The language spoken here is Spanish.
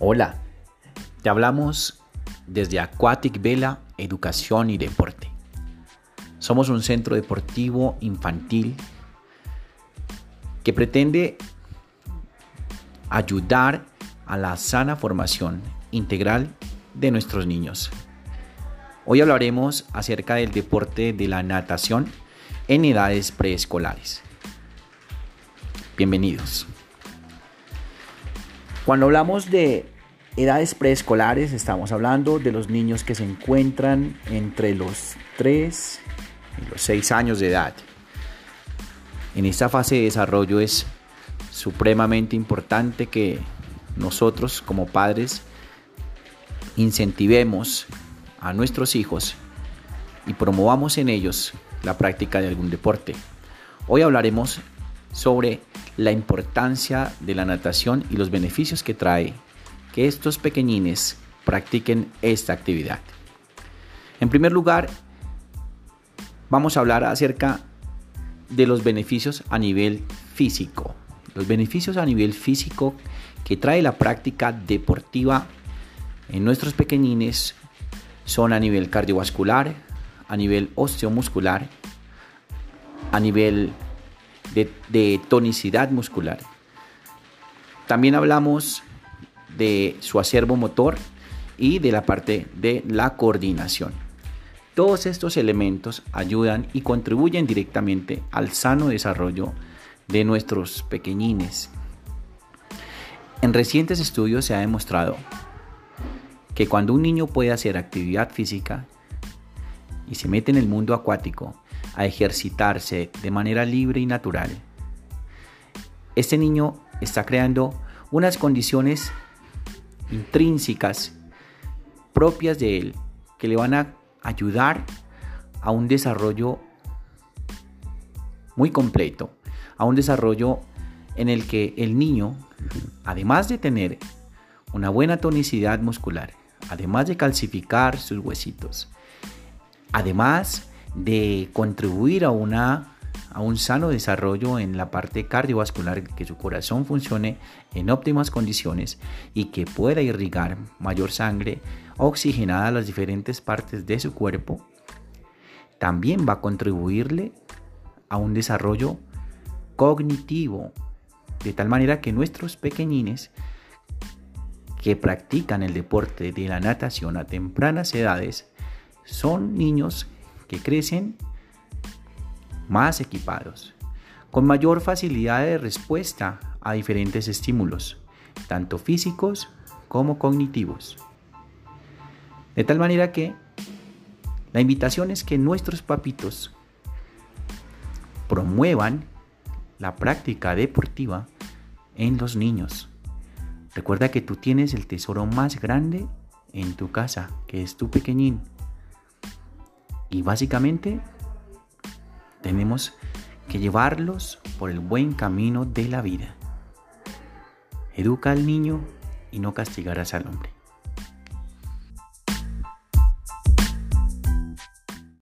Hola, te hablamos desde Aquatic Vela Educación y Deporte. Somos un centro deportivo infantil que pretende ayudar a la sana formación integral de nuestros niños. Hoy hablaremos acerca del deporte de la natación en edades preescolares. Bienvenidos. Cuando hablamos de edades preescolares, estamos hablando de los niños que se encuentran entre los 3 y los 6 años de edad. En esta fase de desarrollo es supremamente importante que nosotros como padres incentivemos a nuestros hijos y promovamos en ellos la práctica de algún deporte. Hoy hablaremos sobre la importancia de la natación y los beneficios que trae estos pequeñines practiquen esta actividad. En primer lugar, vamos a hablar acerca de los beneficios a nivel físico. Los beneficios a nivel físico que trae la práctica deportiva en nuestros pequeñines son a nivel cardiovascular, a nivel osteomuscular, a nivel de, tonicidad muscular. También hablamos de su acervo motor y de la parte de la coordinación. Todos estos elementos ayudan y contribuyen directamente al sano desarrollo de nuestros pequeñines. En recientes estudios se ha demostrado que cuando un niño puede hacer actividad física y se mete en el mundo acuático, a ejercitarse de manera libre y natural, este niño está creando unas condiciones intrínsecas propias de él que le van a ayudar a un desarrollo muy completo, a un desarrollo en el que el niño, además de tener una buena tonicidad muscular, además de calcificar sus huesitos, además de contribuir a, una, a un sano desarrollo en la parte cardiovascular, que su corazón funcione en óptimas condiciones y que pueda irrigar mayor sangre oxigenada a las diferentes partes de su cuerpo, también va a contribuirle a un desarrollo cognitivo, de tal manera que nuestros pequeñines que practican el deporte de la natación a tempranas edades son niños que crecen más equipados, con mayor facilidad de respuesta a diferentes estímulos, tanto físicos como cognitivos. De tal manera que la invitación es que nuestros papitos promuevan la práctica deportiva en los niños. Recuerda que tú tienes el tesoro más grande en tu casa, que es tu pequeñín. Y básicamente tenemos que llevarlos por el buen camino de la vida. Educa al niño y no castigarás al hombre.